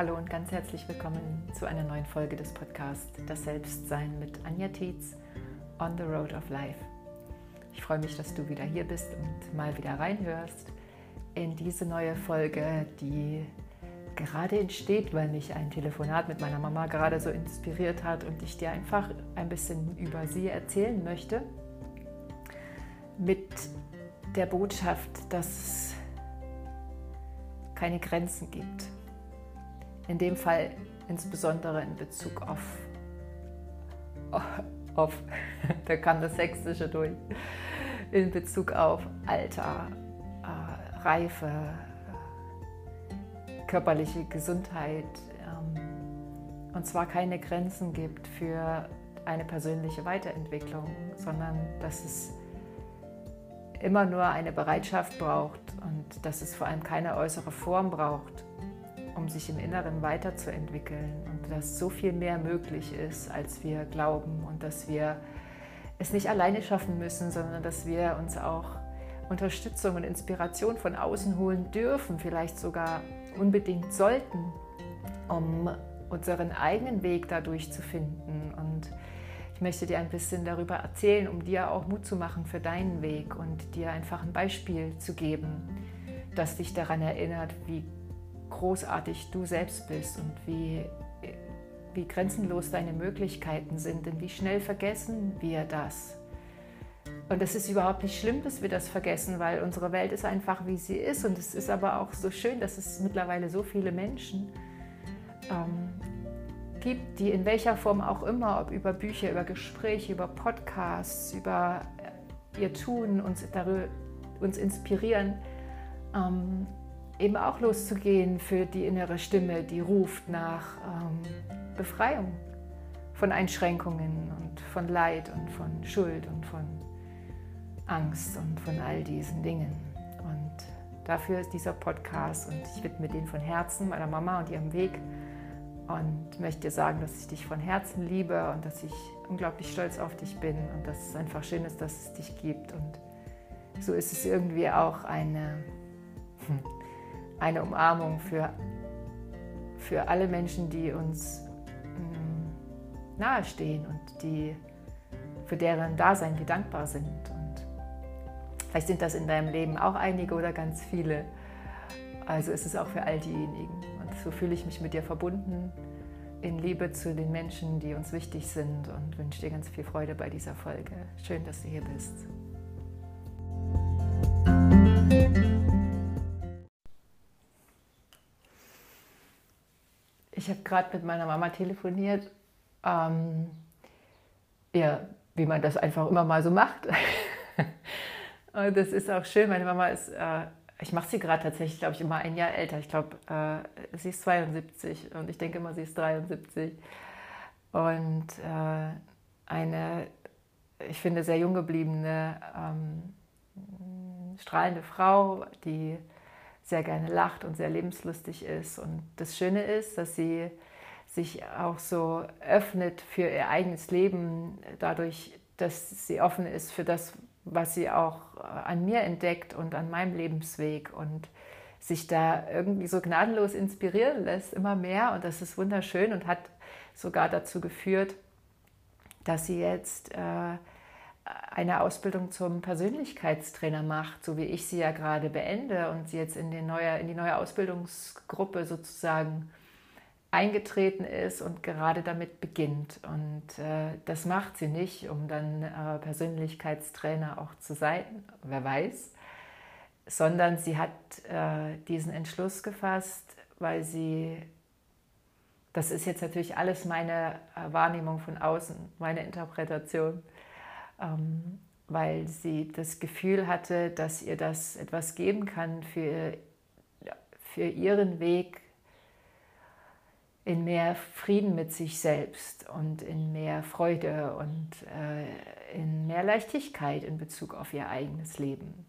Hallo und ganz herzlich willkommen zu einer neuen Folge des Podcasts Das Selbstsein mit Anja Tietz on the Road of Life. Ich freue mich, dass du wieder hier bist und mal wieder reinhörst in diese neue Folge, die gerade entsteht, weil mich ein Telefonat mit meiner Mama gerade so inspiriert hat und ich dir einfach ein bisschen über sie erzählen möchte. Mit der Botschaft, dass es keine Grenzen gibt. In dem Fall insbesondere in Bezug auf, auf da kam das Sächsische durch, in Bezug auf Alter, äh, Reife, körperliche Gesundheit. Ähm, und zwar keine Grenzen gibt für eine persönliche Weiterentwicklung, sondern dass es immer nur eine Bereitschaft braucht und dass es vor allem keine äußere Form braucht, um sich im Inneren weiterzuentwickeln und dass so viel mehr möglich ist, als wir glauben und dass wir es nicht alleine schaffen müssen, sondern dass wir uns auch Unterstützung und Inspiration von außen holen dürfen, vielleicht sogar unbedingt sollten, um unseren eigenen Weg dadurch zu finden. Und ich möchte dir ein bisschen darüber erzählen, um dir auch Mut zu machen für deinen Weg und dir einfach ein Beispiel zu geben, das dich daran erinnert, wie großartig du selbst bist und wie, wie grenzenlos deine Möglichkeiten sind. Denn wie schnell vergessen wir das? Und es ist überhaupt nicht schlimm, dass wir das vergessen, weil unsere Welt ist einfach, wie sie ist. Und es ist aber auch so schön, dass es mittlerweile so viele Menschen ähm, gibt, die in welcher Form auch immer, ob über Bücher, über Gespräche, über Podcasts, über ihr Tun uns, darüber, uns inspirieren, ähm, eben auch loszugehen für die innere Stimme, die ruft nach ähm, Befreiung von Einschränkungen und von Leid und von Schuld und von Angst und von all diesen Dingen. Und dafür ist dieser Podcast und ich widme den von Herzen meiner Mama und ihrem Weg und möchte dir sagen, dass ich dich von Herzen liebe und dass ich unglaublich stolz auf dich bin und dass es einfach schön ist, dass es dich gibt. Und so ist es irgendwie auch eine, eine Umarmung für, für alle Menschen, die uns mm, nahestehen und die, für deren Dasein wir dankbar sind. Vielleicht sind das in deinem Leben auch einige oder ganz viele. Also ist es auch für all diejenigen. Und so fühle ich mich mit dir verbunden in Liebe zu den Menschen, die uns wichtig sind und wünsche dir ganz viel Freude bei dieser Folge. Schön, dass du hier bist. Habe gerade mit meiner Mama telefoniert. Ähm, ja, wie man das einfach immer mal so macht. Und das ist auch schön. Meine Mama ist, äh, ich mache sie gerade tatsächlich, glaube ich, immer ein Jahr älter. Ich glaube, äh, sie ist 72 und ich denke immer, sie ist 73. Und äh, eine, ich finde, sehr jung gebliebene, ähm, strahlende Frau, die sehr gerne lacht und sehr lebenslustig ist. Und das Schöne ist, dass sie sich auch so öffnet für ihr eigenes Leben, dadurch, dass sie offen ist für das, was sie auch an mir entdeckt und an meinem Lebensweg und sich da irgendwie so gnadenlos inspirieren lässt, immer mehr. Und das ist wunderschön und hat sogar dazu geführt, dass sie jetzt äh, eine Ausbildung zum Persönlichkeitstrainer macht, so wie ich sie ja gerade beende und sie jetzt in, neue, in die neue Ausbildungsgruppe sozusagen eingetreten ist und gerade damit beginnt. Und äh, das macht sie nicht, um dann äh, Persönlichkeitstrainer auch zu sein, wer weiß, sondern sie hat äh, diesen Entschluss gefasst, weil sie, das ist jetzt natürlich alles meine äh, Wahrnehmung von außen, meine Interpretation, weil sie das Gefühl hatte, dass ihr das etwas geben kann für, für ihren Weg in mehr Frieden mit sich selbst und in mehr Freude und äh, in mehr Leichtigkeit in Bezug auf ihr eigenes Leben.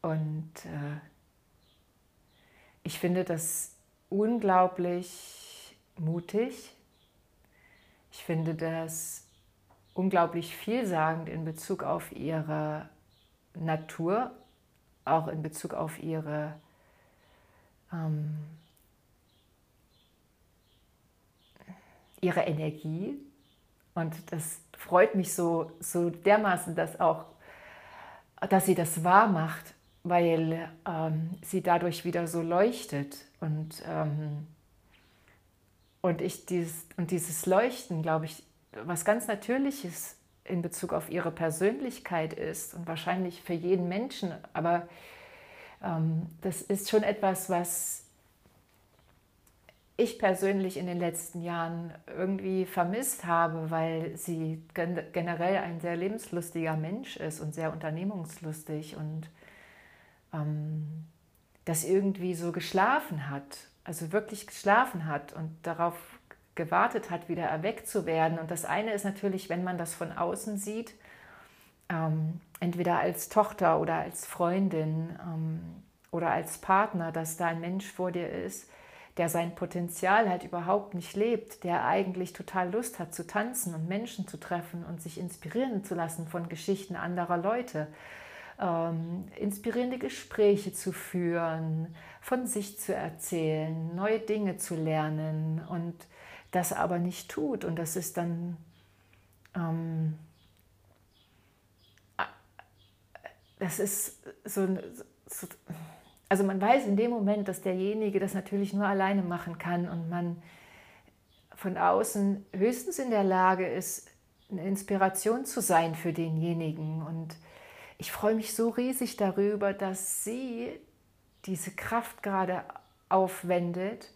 Und äh, ich finde das unglaublich mutig. Ich finde das unglaublich vielsagend in Bezug auf ihre Natur, auch in Bezug auf ihre ähm, ihre Energie. Und das freut mich so, so dermaßen, dass auch, dass sie das wahr macht, weil ähm, sie dadurch wieder so leuchtet. Und, ähm, und, ich dieses, und dieses Leuchten, glaube ich, was ganz Natürliches in Bezug auf ihre Persönlichkeit ist und wahrscheinlich für jeden Menschen, aber ähm, das ist schon etwas, was ich persönlich in den letzten Jahren irgendwie vermisst habe, weil sie generell ein sehr lebenslustiger Mensch ist und sehr unternehmungslustig und ähm, das irgendwie so geschlafen hat, also wirklich geschlafen hat und darauf gewartet hat, wieder erweckt zu werden. Und das eine ist natürlich, wenn man das von außen sieht, ähm, entweder als Tochter oder als Freundin ähm, oder als Partner, dass da ein Mensch vor dir ist, der sein Potenzial halt überhaupt nicht lebt, der eigentlich total Lust hat zu tanzen und Menschen zu treffen und sich inspirieren zu lassen von Geschichten anderer Leute, ähm, inspirierende Gespräche zu führen, von sich zu erzählen, neue Dinge zu lernen und das aber nicht tut. Und das ist dann ähm, das ist so, so also man weiß in dem Moment, dass derjenige das natürlich nur alleine machen kann und man von außen höchstens in der Lage ist, eine Inspiration zu sein für denjenigen. Und ich freue mich so riesig darüber, dass sie diese Kraft gerade aufwendet.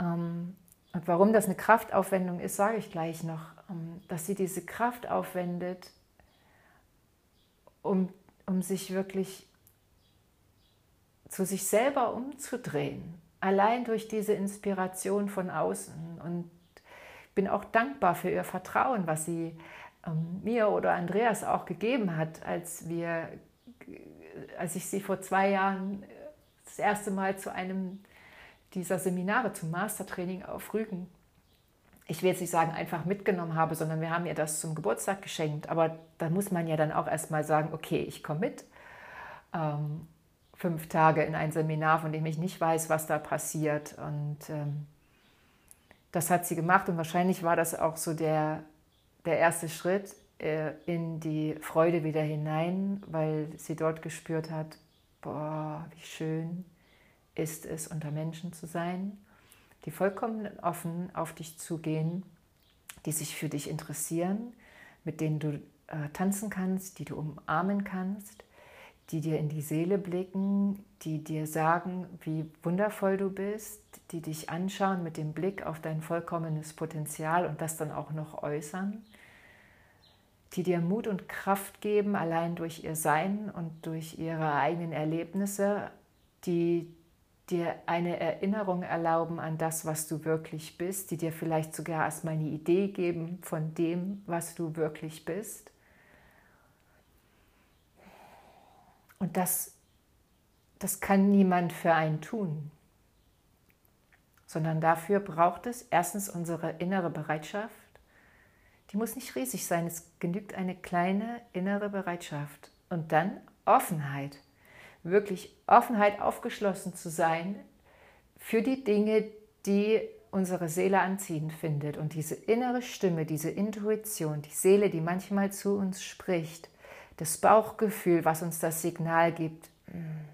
Ähm, und warum das eine Kraftaufwendung ist, sage ich gleich noch. Ähm, dass sie diese Kraft aufwendet, um, um sich wirklich zu sich selber umzudrehen, allein durch diese Inspiration von außen. Und bin auch dankbar für ihr Vertrauen, was sie ähm, mir oder Andreas auch gegeben hat, als wir, als ich sie vor zwei Jahren das erste Mal zu einem dieser Seminare zum Mastertraining auf Rügen, ich will jetzt nicht sagen, einfach mitgenommen habe, sondern wir haben ihr das zum Geburtstag geschenkt. Aber da muss man ja dann auch erstmal sagen, okay, ich komme mit. Ähm, fünf Tage in ein Seminar, von dem ich nicht weiß, was da passiert. Und ähm, das hat sie gemacht und wahrscheinlich war das auch so der, der erste Schritt äh, in die Freude wieder hinein, weil sie dort gespürt hat, boah, wie schön ist es, unter Menschen zu sein, die vollkommen offen auf dich zugehen, die sich für dich interessieren, mit denen du äh, tanzen kannst, die du umarmen kannst, die dir in die Seele blicken, die dir sagen, wie wundervoll du bist, die dich anschauen mit dem Blick auf dein vollkommenes Potenzial und das dann auch noch äußern, die dir Mut und Kraft geben, allein durch ihr Sein und durch ihre eigenen Erlebnisse, die dir eine Erinnerung erlauben an das, was du wirklich bist, die dir vielleicht sogar erstmal eine Idee geben von dem, was du wirklich bist Und das, das kann niemand für einen tun, sondern dafür braucht es erstens unsere innere Bereitschaft. Die muss nicht riesig sein, es genügt eine kleine innere Bereitschaft. Und dann Offenheit, wirklich Offenheit, aufgeschlossen zu sein für die Dinge, die unsere Seele anziehend findet. Und diese innere Stimme, diese Intuition, die Seele, die manchmal zu uns spricht, das Bauchgefühl, was uns das Signal gibt, hm,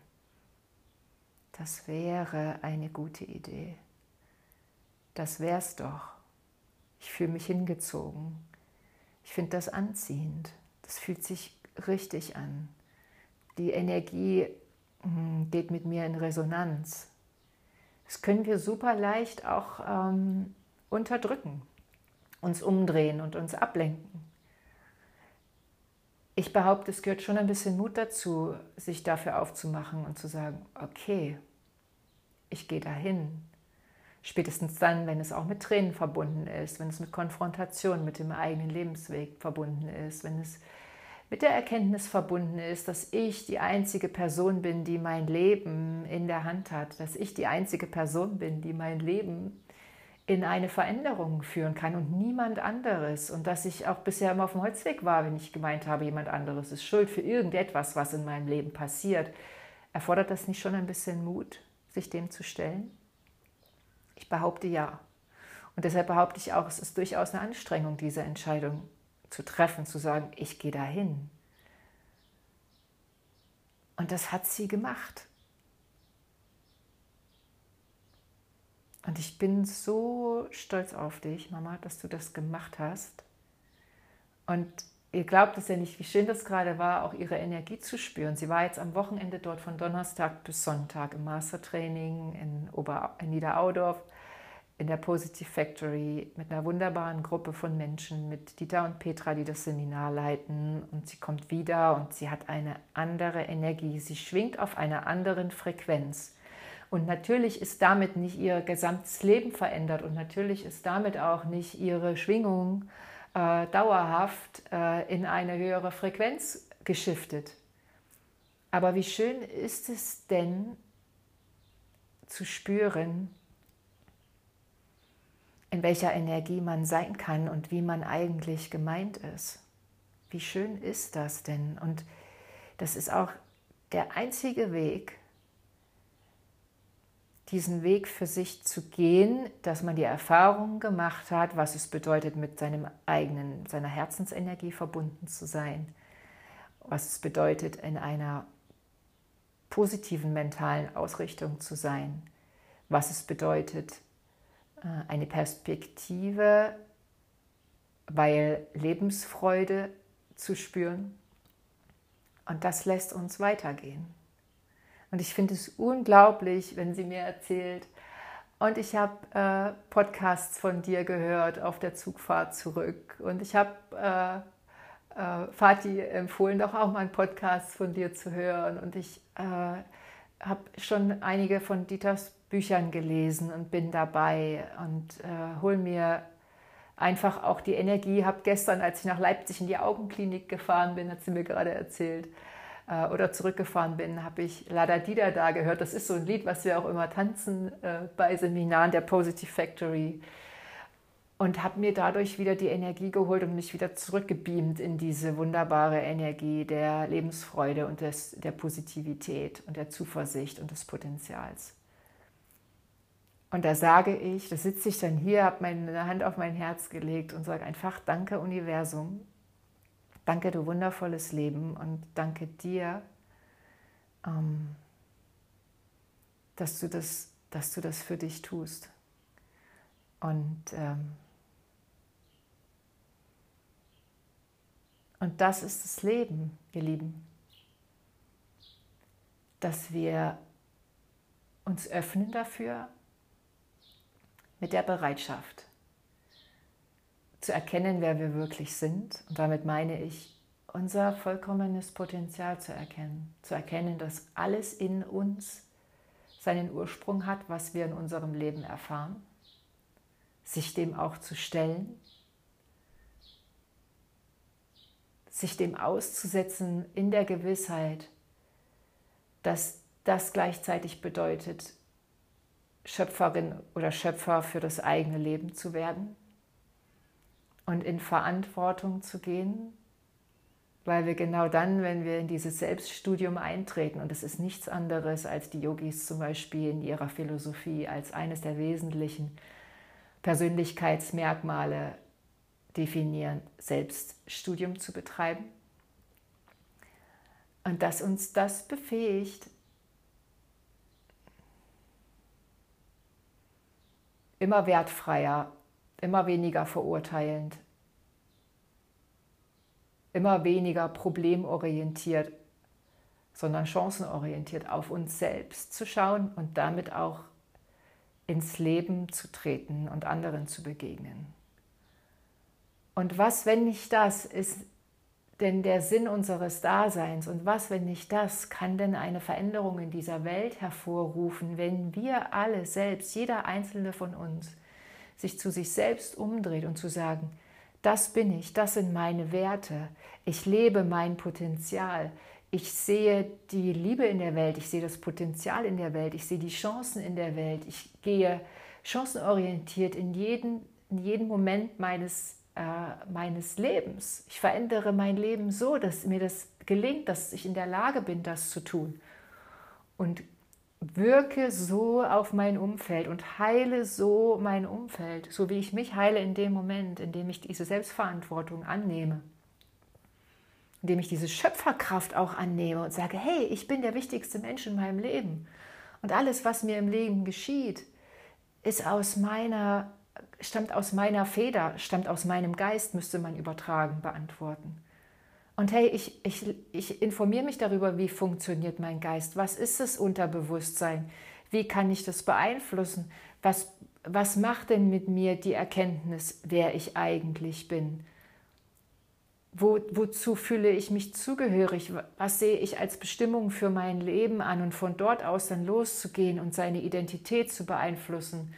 das wäre eine gute Idee. Das wär's doch. Ich fühle mich hingezogen. Ich finde das anziehend. Das fühlt sich richtig an. Die Energie geht mit mir in Resonanz. Das können wir super leicht auch ähm, unterdrücken, uns umdrehen und uns ablenken ich behaupte, es gehört schon ein bisschen Mut dazu, sich dafür aufzumachen und zu sagen, okay, ich gehe dahin. Spätestens dann, wenn es auch mit Tränen verbunden ist, wenn es mit Konfrontation mit dem eigenen Lebensweg verbunden ist, wenn es mit der Erkenntnis verbunden ist, dass ich die einzige Person bin, die mein Leben in der Hand hat, dass ich die einzige Person bin, die mein Leben in eine Veränderung führen kann und niemand anderes. Und dass ich auch bisher immer auf dem Holzweg war, wenn ich gemeint habe, jemand anderes ist schuld für irgendetwas, was in meinem Leben passiert. Erfordert das nicht schon ein bisschen Mut, sich dem zu stellen? Ich behaupte ja. Und deshalb behaupte ich auch, es ist durchaus eine Anstrengung, diese Entscheidung zu treffen, zu sagen, ich gehe dahin. Und das hat sie gemacht. Und ich bin so stolz auf dich, Mama, dass du das gemacht hast. Und ihr glaubt es ja nicht, wie schön das gerade war, auch ihre Energie zu spüren. Sie war jetzt am Wochenende dort von Donnerstag bis Sonntag im Mastertraining in, Ober in Niederaudorf in der Positive Factory mit einer wunderbaren Gruppe von Menschen, mit Dieter und Petra, die das Seminar leiten. Und sie kommt wieder und sie hat eine andere Energie. Sie schwingt auf einer anderen Frequenz. Und natürlich ist damit nicht ihr gesamtes Leben verändert und natürlich ist damit auch nicht ihre Schwingung äh, dauerhaft äh, in eine höhere Frequenz geschiftet. Aber wie schön ist es denn zu spüren, in welcher Energie man sein kann und wie man eigentlich gemeint ist. Wie schön ist das denn? Und das ist auch der einzige Weg, diesen Weg für sich zu gehen, dass man die Erfahrung gemacht hat, was es bedeutet, mit seinem eigenen, seiner Herzensenergie verbunden zu sein, was es bedeutet, in einer positiven mentalen Ausrichtung zu sein, was es bedeutet, eine Perspektive, weil Lebensfreude zu spüren. Und das lässt uns weitergehen. Und ich finde es unglaublich, wenn sie mir erzählt, und ich habe äh, Podcasts von dir gehört auf der Zugfahrt zurück. Und ich habe äh, äh, Fatih empfohlen, doch auch mal einen Podcast von dir zu hören. Und ich äh, habe schon einige von Dieters Büchern gelesen und bin dabei und äh, hole mir einfach auch die Energie. Habe gestern, als ich nach Leipzig in die Augenklinik gefahren bin, hat sie mir gerade erzählt, äh, oder zurückgefahren bin, habe ich Lada Dida da gehört. Das ist so ein Lied, was wir auch immer tanzen äh, bei Seminaren der Positive Factory. Und habe mir dadurch wieder die Energie geholt und mich wieder zurückgebeamt in diese wunderbare Energie der Lebensfreude und des, der Positivität und der Zuversicht und des Potenzials. Und da sage ich, da sitze ich dann hier, habe meine Hand auf mein Herz gelegt und sage einfach Danke Universum, danke du wundervolles Leben und danke dir, ähm, dass, du das, dass du das für dich tust. Und, ähm, und das ist das Leben, ihr Lieben, dass wir uns öffnen dafür, mit der Bereitschaft zu erkennen, wer wir wirklich sind. Und damit meine ich, unser vollkommenes Potenzial zu erkennen. Zu erkennen, dass alles in uns seinen Ursprung hat, was wir in unserem Leben erfahren. Sich dem auch zu stellen. Sich dem auszusetzen in der Gewissheit, dass das gleichzeitig bedeutet, Schöpferin oder Schöpfer für das eigene Leben zu werden und in Verantwortung zu gehen, weil wir genau dann, wenn wir in dieses Selbststudium eintreten, und es ist nichts anderes, als die Yogis zum Beispiel in ihrer Philosophie als eines der wesentlichen Persönlichkeitsmerkmale definieren, Selbststudium zu betreiben. Und dass uns das befähigt, immer wertfreier, immer weniger verurteilend, immer weniger problemorientiert, sondern chancenorientiert auf uns selbst zu schauen und damit auch ins Leben zu treten und anderen zu begegnen. Und was, wenn nicht das, ist denn der Sinn unseres Daseins? Und was, wenn nicht das, kann denn eine Veränderung in dieser Welt hervorrufen, wenn wir alle selbst, jeder einzelne von uns, sich zu sich selbst umdreht und zu sagen, das bin ich, das sind meine Werte, ich lebe mein Potenzial, ich sehe die Liebe in der Welt, ich sehe das Potenzial in der Welt, ich sehe die Chancen in der Welt, ich gehe chancenorientiert in jeden, in jeden Moment meines äh, meines Lebens. Ich verändere mein Leben so, dass mir das gelingt, dass ich in der Lage bin, das zu tun. Und wirke so auf mein Umfeld und heile so mein Umfeld, so wie ich mich heile in dem Moment, in dem ich diese Selbstverantwortung annehme, indem ich diese Schöpferkraft auch annehme und sage, hey, ich bin der wichtigste Mensch in meinem Leben und alles, was mir im Leben geschieht, ist aus meiner, stammt aus meiner Feder, stammt aus meinem Geist, müsste man übertragen beantworten. Und hey, ich, ich, ich informiere mich darüber, wie funktioniert mein Geist, was ist das Unterbewusstsein, wie kann ich das beeinflussen, was, was macht denn mit mir die Erkenntnis, wer ich eigentlich bin. Wo, wozu fühle ich mich zugehörig? Was sehe ich als Bestimmung für mein Leben an und von dort aus dann loszugehen und seine Identität zu beeinflussen,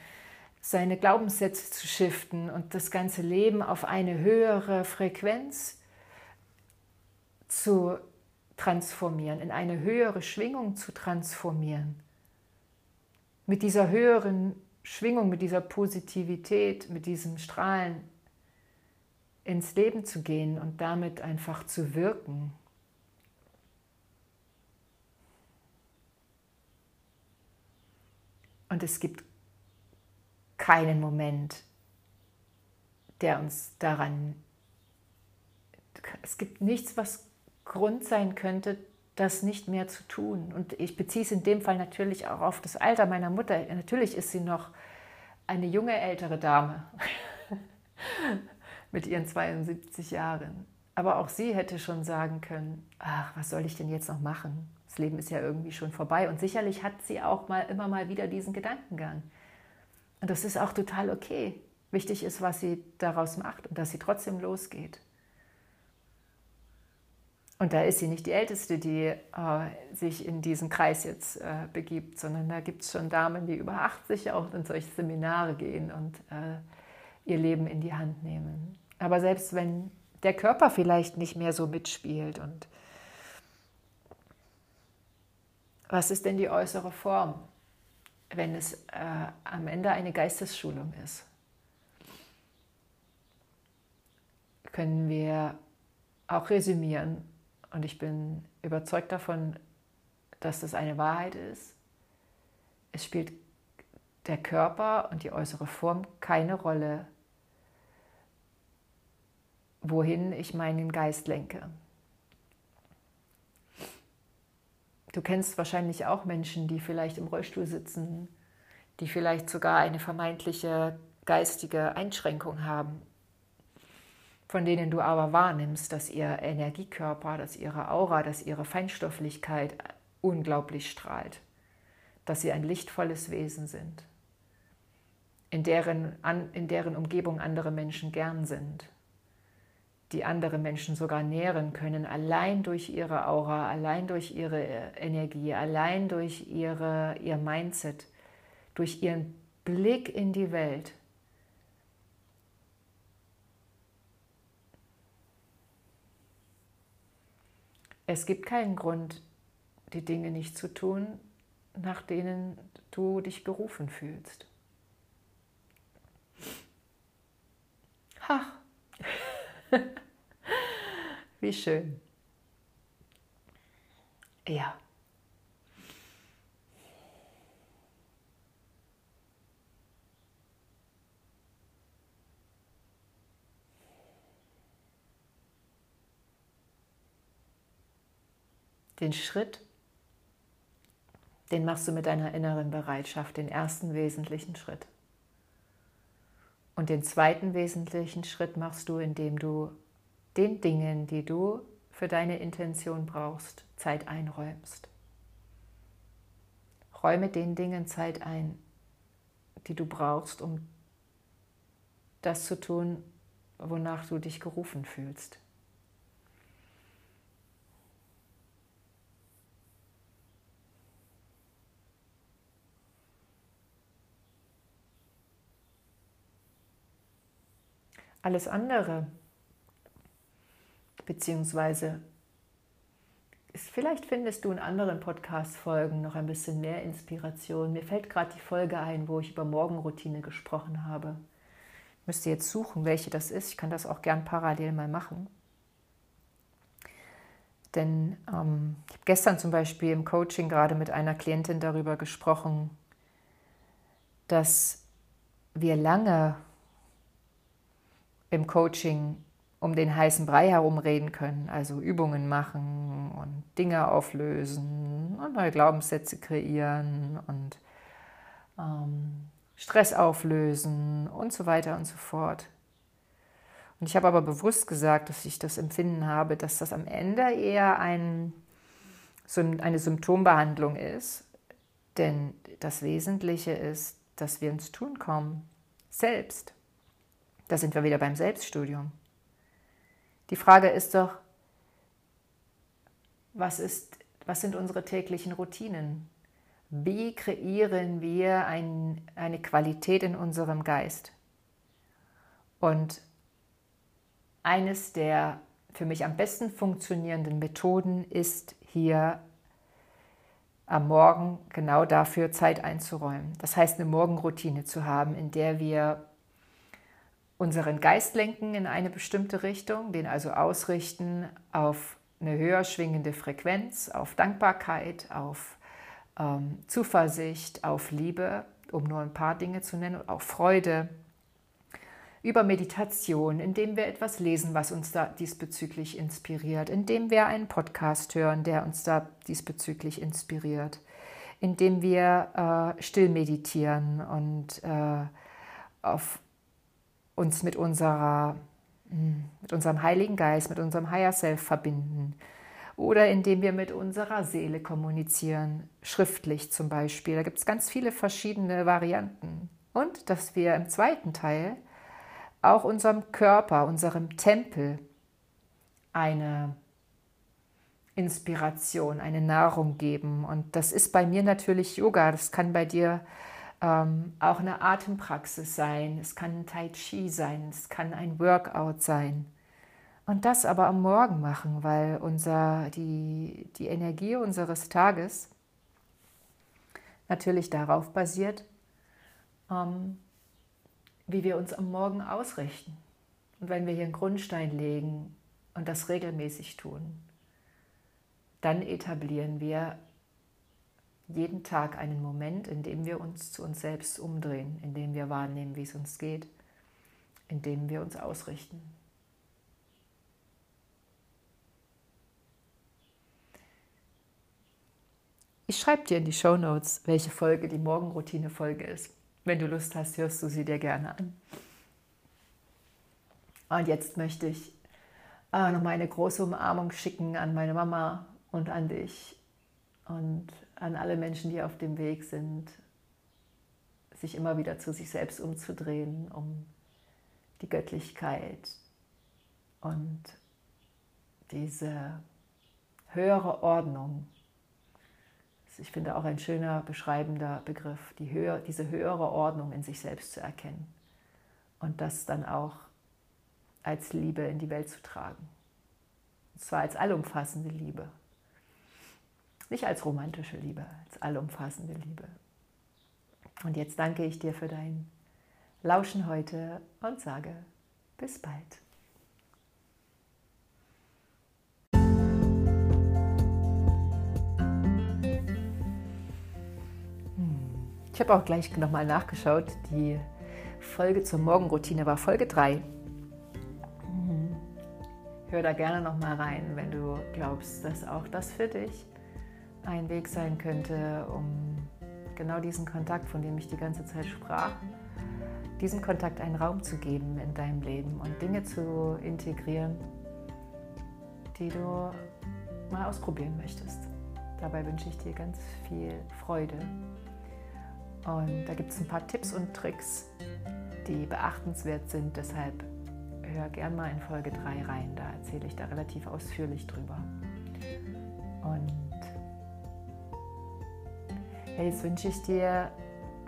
seine Glaubenssätze zu shiften und das ganze Leben auf eine höhere Frequenz zu transformieren, in eine höhere Schwingung zu transformieren. Mit dieser höheren Schwingung, mit dieser Positivität, mit diesem Strahlen ins Leben zu gehen und damit einfach zu wirken. Und es gibt keinen Moment, der uns daran, es gibt nichts, was Grund sein könnte, das nicht mehr zu tun. Und ich beziehe es in dem Fall natürlich auch auf das Alter meiner Mutter. Natürlich ist sie noch eine junge ältere Dame mit ihren 72 Jahren. Aber auch sie hätte schon sagen können, ach, was soll ich denn jetzt noch machen? Das Leben ist ja irgendwie schon vorbei. Und sicherlich hat sie auch mal immer mal wieder diesen Gedankengang. Und das ist auch total okay. Wichtig ist, was sie daraus macht und dass sie trotzdem losgeht. Und da ist sie nicht die Älteste, die äh, sich in diesen Kreis jetzt äh, begibt, sondern da gibt es schon Damen, die über 80 auch in solche Seminare gehen und äh, ihr Leben in die Hand nehmen. Aber selbst wenn der Körper vielleicht nicht mehr so mitspielt und was ist denn die äußere Form, wenn es äh, am Ende eine Geistesschulung ist? Können wir auch resümieren und ich bin überzeugt davon, dass das eine Wahrheit ist. Es spielt der Körper und die äußere Form keine Rolle, wohin ich meinen Geist lenke. Du kennst wahrscheinlich auch Menschen, die vielleicht im Rollstuhl sitzen, die vielleicht sogar eine vermeintliche geistige Einschränkung haben von denen du aber wahrnimmst, dass ihr Energiekörper, dass ihre Aura, dass ihre Feinstofflichkeit unglaublich strahlt, dass sie ein lichtvolles Wesen sind, in deren, in deren Umgebung andere Menschen gern sind, die andere Menschen sogar nähren können, allein durch ihre Aura, allein durch ihre Energie, allein durch ihre, ihr Mindset, durch ihren Blick in die Welt Es gibt keinen Grund, die Dinge nicht zu tun, nach denen du dich gerufen fühlst. Ach, wie schön. Ja. Den Schritt, den machst du mit deiner inneren Bereitschaft, den ersten wesentlichen Schritt. Und den zweiten wesentlichen Schritt machst du, indem du den Dingen, die du für deine Intention brauchst, Zeit einräumst. Räume den Dingen Zeit ein, die du brauchst, um das zu tun, wonach du dich gerufen fühlst. Alles andere, beziehungsweise vielleicht findest du in anderen Podcast-Folgen noch ein bisschen mehr Inspiration. Mir fällt gerade die Folge ein, wo ich über Morgenroutine gesprochen habe. Ich müsste jetzt suchen, welche das ist. Ich kann das auch gern parallel mal machen. Denn ähm, ich habe gestern zum Beispiel im Coaching gerade mit einer Klientin darüber gesprochen, dass wir lange im Coaching um den heißen Brei herumreden können, also Übungen machen und Dinge auflösen und neue Glaubenssätze kreieren und ähm, Stress auflösen und so weiter und so fort. Und ich habe aber bewusst gesagt, dass ich das Empfinden habe, dass das am Ende eher ein, eine Symptombehandlung ist, denn das Wesentliche ist, dass wir ins Tun kommen, selbst. Da sind wir wieder beim Selbststudium. Die Frage ist doch, was, ist, was sind unsere täglichen Routinen? Wie kreieren wir ein, eine Qualität in unserem Geist? Und eines der für mich am besten funktionierenden Methoden ist hier am Morgen genau dafür Zeit einzuräumen. Das heißt, eine Morgenroutine zu haben, in der wir unseren Geist lenken in eine bestimmte Richtung, den also ausrichten auf eine höher schwingende Frequenz, auf Dankbarkeit, auf ähm, Zuversicht, auf Liebe, um nur ein paar Dinge zu nennen, auf Freude, über Meditation, indem wir etwas lesen, was uns da diesbezüglich inspiriert, indem wir einen Podcast hören, der uns da diesbezüglich inspiriert, indem wir äh, still meditieren und äh, auf uns mit, unserer, hm, mit unserem Heiligen Geist, mit unserem Higher Self verbinden. Oder indem wir mit unserer Seele kommunizieren, schriftlich zum Beispiel. Da gibt es ganz viele verschiedene Varianten. Und dass wir im zweiten Teil auch unserem Körper, unserem Tempel eine Inspiration, eine Nahrung geben. Und das ist bei mir natürlich Yoga. Das kann bei dir ähm, auch eine Atempraxis sein. Es kann ein Tai Chi sein. Es kann ein Workout sein. Und das aber am Morgen machen, weil unser, die, die Energie unseres Tages natürlich darauf basiert, ähm, wie wir uns am Morgen ausrichten. Und wenn wir hier einen Grundstein legen und das regelmäßig tun, dann etablieren wir jeden Tag einen Moment, in dem wir uns zu uns selbst umdrehen, in dem wir wahrnehmen, wie es uns geht, in dem wir uns ausrichten. Ich schreibe dir in die Show Notes, welche Folge die Morgenroutine-Folge ist. Wenn du Lust hast, hörst du sie dir gerne an. Und jetzt möchte ich äh, nochmal eine große Umarmung schicken an meine Mama und an dich und an alle Menschen, die auf dem Weg sind, sich immer wieder zu sich selbst umzudrehen, um die Göttlichkeit und diese höhere Ordnung ich finde auch ein schöner beschreibender Begriff, die höher, diese höhere Ordnung in sich selbst zu erkennen und das dann auch als Liebe in die Welt zu tragen. Und zwar als allumfassende Liebe. Nicht als romantische Liebe, als allumfassende Liebe. Und jetzt danke ich dir für dein Lauschen heute und sage bis bald. Ich habe auch gleich nochmal nachgeschaut. Die Folge zur Morgenroutine war Folge 3. Mhm. Hör da gerne nochmal rein, wenn du glaubst, dass auch das für dich ein Weg sein könnte, um genau diesen Kontakt, von dem ich die ganze Zeit sprach, diesem Kontakt einen Raum zu geben in deinem Leben und Dinge zu integrieren, die du mal ausprobieren möchtest. Dabei wünsche ich dir ganz viel Freude und da gibt es ein paar Tipps und Tricks, die beachtenswert sind. Deshalb hör gern mal in Folge 3 rein. Da erzähle ich da relativ ausführlich drüber. Und jetzt wünsche ich dir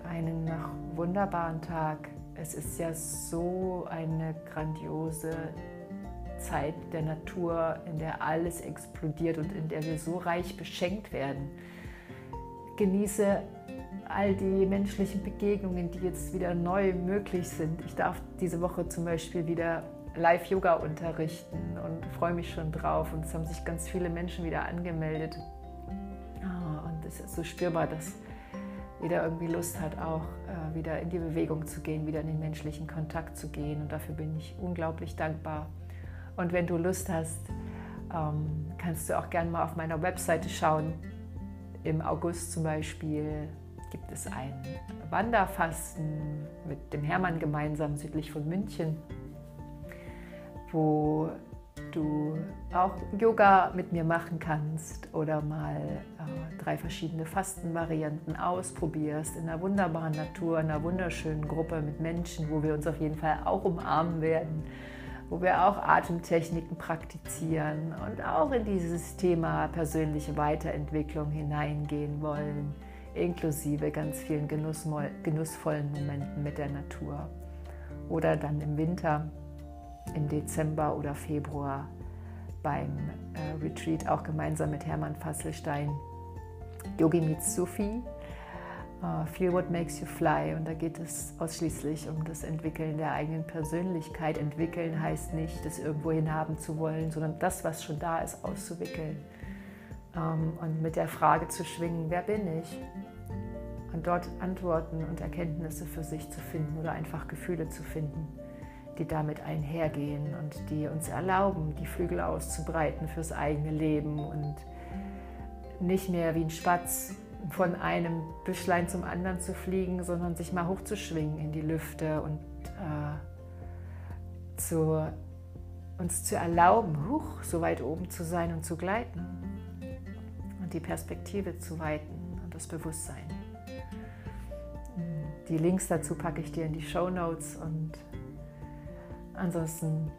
einen wunderbaren Tag. Es ist ja so eine grandiose Zeit der Natur, in der alles explodiert und in der wir so reich beschenkt werden. Genieße all die menschlichen Begegnungen, die jetzt wieder neu möglich sind. Ich darf diese Woche zum Beispiel wieder Live-Yoga unterrichten und freue mich schon drauf. Und es haben sich ganz viele Menschen wieder angemeldet. Ah, und es ist so spürbar, dass jeder irgendwie Lust hat, auch äh, wieder in die Bewegung zu gehen, wieder in den menschlichen Kontakt zu gehen. Und dafür bin ich unglaublich dankbar. Und wenn du Lust hast, ähm, kannst du auch gerne mal auf meiner Webseite schauen. Im August zum Beispiel gibt es ein Wanderfasten mit dem Hermann gemeinsam südlich von München, wo du auch Yoga mit mir machen kannst oder mal äh, drei verschiedene Fastenvarianten ausprobierst in einer wunderbaren Natur, in einer wunderschönen Gruppe mit Menschen, wo wir uns auf jeden Fall auch umarmen werden, wo wir auch Atemtechniken praktizieren und auch in dieses Thema persönliche Weiterentwicklung hineingehen wollen, inklusive ganz vielen genussvollen Momenten mit der Natur. Oder dann im Winter im Dezember oder Februar beim äh, Retreat auch gemeinsam mit Hermann Fasselstein Yogi meets Sufi. Uh, Feel What Makes You Fly. Und da geht es ausschließlich um das Entwickeln der eigenen Persönlichkeit. Entwickeln heißt nicht, das irgendwo hinhaben zu wollen, sondern das, was schon da ist, auszuwickeln. Ähm, und mit der Frage zu schwingen, wer bin ich? Und dort Antworten und Erkenntnisse für sich zu finden oder einfach Gefühle zu finden die damit einhergehen und die uns erlauben, die Flügel auszubreiten fürs eigene Leben und nicht mehr wie ein Spatz von einem Büschlein zum anderen zu fliegen, sondern sich mal hochzuschwingen in die Lüfte und äh, zu, uns zu erlauben, huch, so weit oben zu sein und zu gleiten und die Perspektive zu weiten und das Bewusstsein. Die Links dazu packe ich dir in die Show Notes und Ansonsten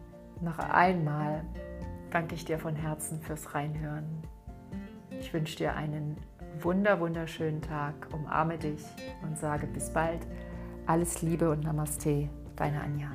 noch einmal danke ich dir von Herzen fürs Reinhören. Ich wünsche dir einen wunder, wunderschönen Tag, umarme dich und sage bis bald. Alles Liebe und Namaste, deine Anja.